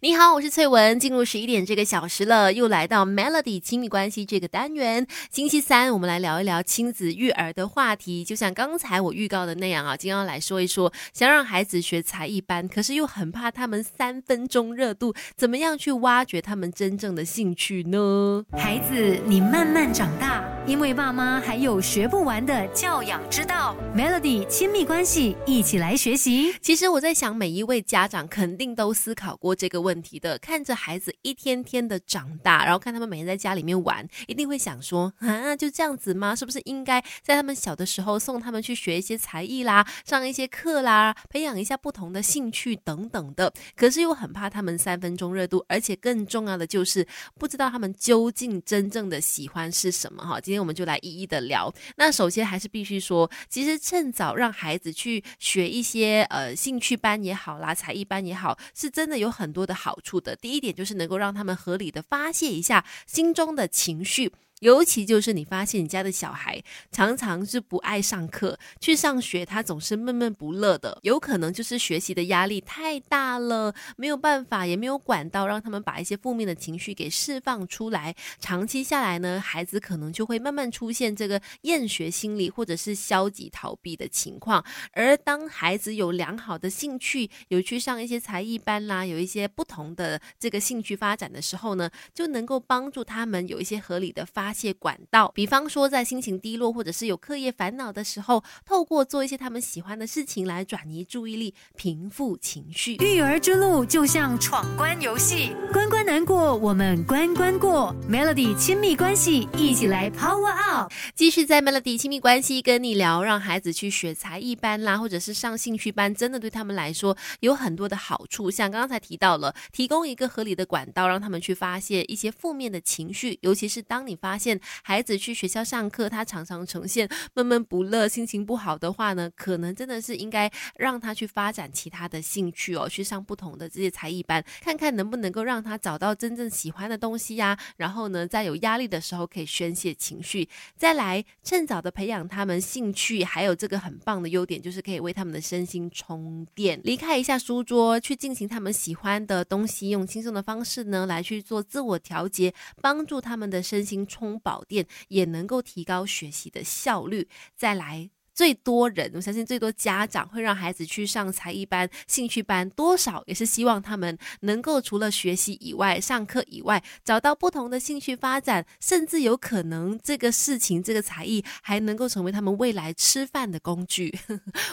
你好，我是翠文。进入十一点这个小时了，又来到 Melody 亲密关系这个单元。星期三，我们来聊一聊亲子育儿的话题。就像刚才我预告的那样啊，今天要来说一说，想让孩子学才艺班，可是又很怕他们三分钟热度，怎么样去挖掘他们真正的兴趣呢？孩子，你慢慢长大，因为爸妈还有学不完的教养之道。Melody 亲密关系，一起来学习。其实我在想，每一位家长肯定都思考过这个问问题的。看着孩子一天天的长大，然后看他们每天在家里面玩，一定会想说啊，就这样子吗？是不是应该在他们小的时候送他们去学一些才艺啦，上一些课啦，培养一下不同的兴趣等等的？可是又很怕他们三分钟热度，而且更重要的就是不知道他们究竟真正的喜欢是什么哈。今天我们就来一一的聊。那首先还是必须说，其实趁早让孩子去学一些呃兴趣班也好啦，才艺班也好，是真的有很多的好处的。第一点就是能够让他们合理的发泄一下心中的情绪。尤其就是你发现你家的小孩常常是不爱上课，去上学他总是闷闷不乐的，有可能就是学习的压力太大了，没有办法，也没有管道让他们把一些负面的情绪给释放出来。长期下来呢，孩子可能就会慢慢出现这个厌学心理或者是消极逃避的情况。而当孩子有良好的兴趣，有去上一些才艺班啦，有一些不同的这个兴趣发展的时候呢，就能够帮助他们有一些合理的发。发泄管道，比方说在心情低落或者是有课业烦恼的时候，透过做一些他们喜欢的事情来转移注意力，平复情绪。育儿之路就像闯关游戏，关关难过，我们关关过。Melody 亲密关系，一起来 Power Up。继续在 Melody 亲密关系跟你聊，让孩子去学才艺班啦，或者是上兴趣班，真的对他们来说有很多的好处。像刚才提到了，提供一个合理的管道，让他们去发泄一些负面的情绪，尤其是当你发现孩子去学校上课，他常常呈现闷闷不乐、心情不好的话呢，可能真的是应该让他去发展其他的兴趣哦，去上不同的这些才艺班，看看能不能够让他找到真正喜欢的东西呀。然后呢，在有压力的时候可以宣泄情绪，再来趁早的培养他们兴趣，还有这个很棒的优点就是可以为他们的身心充电，离开一下书桌，去进行他们喜欢的东西，用轻松的方式呢来去做自我调节，帮助他们的身心充。宝殿也能够提高学习的效率。再来。最多人，我相信最多家长会让孩子去上才艺班、兴趣班，多少也是希望他们能够除了学习以外、上课以外，找到不同的兴趣发展，甚至有可能这个事情、这个才艺还能够成为他们未来吃饭的工具。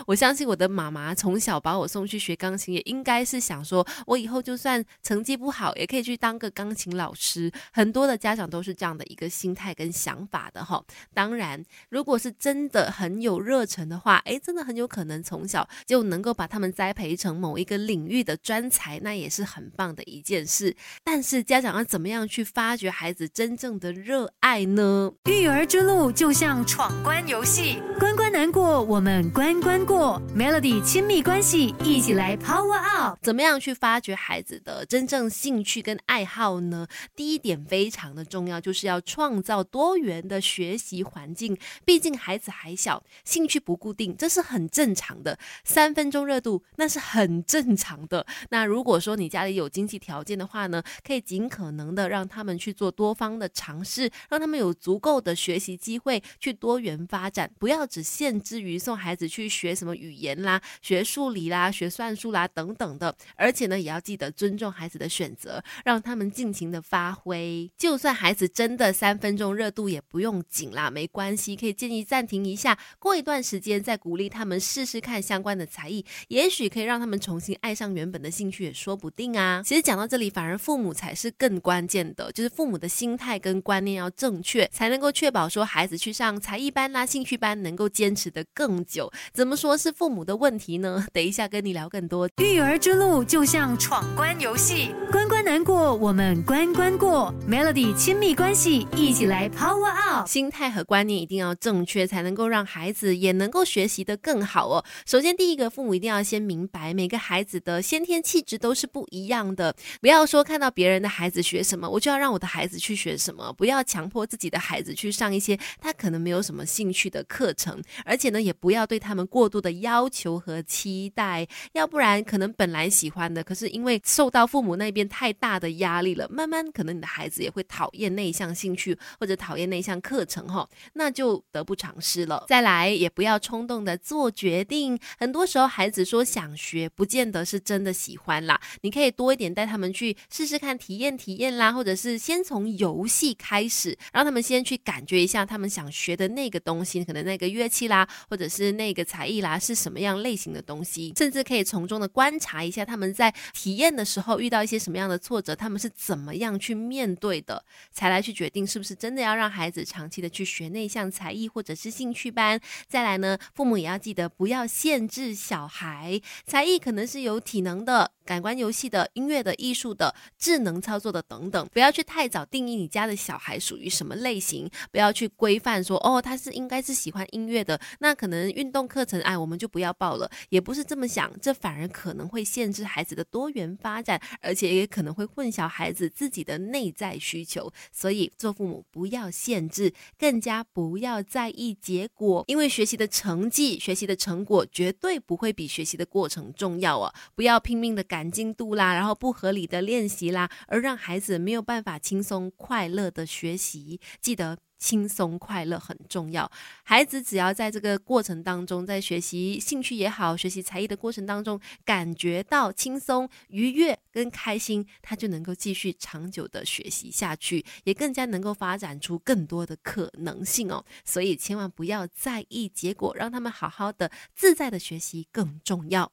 我相信我的妈妈从小把我送去学钢琴，也应该是想说，我以后就算成绩不好，也可以去当个钢琴老师。很多的家长都是这样的一个心态跟想法的哈。当然，如果是真的很有热。热忱的话，哎，真的很有可能从小就能够把他们栽培成某一个领域的专才，那也是很棒的一件事。但是家长要怎么样去发掘孩子真正的热爱呢？育儿之路就像闯关游戏，关关难过，我们关关过。Melody 亲密关系，一起来 Power Up。怎么样去发掘孩子的真正兴趣跟爱好呢？第一点非常的重要，就是要创造多元的学习环境。毕竟孩子还小，兴兴趣不固定，这是很正常的。三分钟热度，那是很正常的。那如果说你家里有经济条件的话呢，可以尽可能的让他们去做多方的尝试，让他们有足够的学习机会去多元发展，不要只限制于送孩子去学什么语言啦、学数理啦、学算术啦等等的。而且呢，也要记得尊重孩子的选择，让他们尽情的发挥。就算孩子真的三分钟热度，也不用紧啦，没关系，可以建议暂停一下，过一段。段时间再鼓励他们试试看相关的才艺，也许可以让他们重新爱上原本的兴趣，也说不定啊。其实讲到这里，反而父母才是更关键的，就是父母的心态跟观念要正确，才能够确保说孩子去上才艺班啦、兴趣班能够坚持的更久。怎么说是父母的问题呢？等一下跟你聊更多。育儿之路就像闯关游戏，关关难过，我们关关过。Melody 亲密关系，一起来 Power Up。心态和观念一定要正确，才能够让孩子。也能够学习的更好哦。首先，第一个，父母一定要先明白，每个孩子的先天气质都是不一样的。不要说看到别人的孩子学什么，我就要让我的孩子去学什么。不要强迫自己的孩子去上一些他可能没有什么兴趣的课程，而且呢，也不要对他们过度的要求和期待，要不然可能本来喜欢的，可是因为受到父母那边太大的压力了，慢慢可能你的孩子也会讨厌那一项兴趣或者讨厌那一项课程哈，那就得不偿失了。再来，也不要冲动的做决定，很多时候孩子说想学，不见得是真的喜欢啦。你可以多一点带他们去试试看，体验体验啦，或者是先从游戏开始，让他们先去感觉一下他们想学的那个东西，可能那个乐器啦，或者是那个才艺啦，是什么样类型的东西，甚至可以从中的观察一下他们在体验的时候遇到一些什么样的挫折，他们是怎么样去面对的，才来去决定是不是真的要让孩子长期的去学那项才艺或者是兴趣班。再来呢，父母也要记得不要限制小孩，才艺可能是有体能的。感官游戏的、音乐的、艺术的、智能操作的等等，不要去太早定义你家的小孩属于什么类型，不要去规范说哦，他是应该是喜欢音乐的，那可能运动课程哎，我们就不要报了，也不是这么想，这反而可能会限制孩子的多元发展，而且也可能会混淆孩子自己的内在需求。所以做父母不要限制，更加不要在意结果，因为学习的成绩、学习的成果绝对不会比学习的过程重要啊！不要拼命的赶。赶进度啦，然后不合理的练习啦，而让孩子没有办法轻松快乐的学习。记得。轻松快乐很重要，孩子只要在这个过程当中，在学习兴趣也好，学习才艺的过程当中，感觉到轻松、愉悦跟开心，他就能够继续长久的学习下去，也更加能够发展出更多的可能性哦。所以千万不要在意结果，让他们好好的、自在的学习更重要。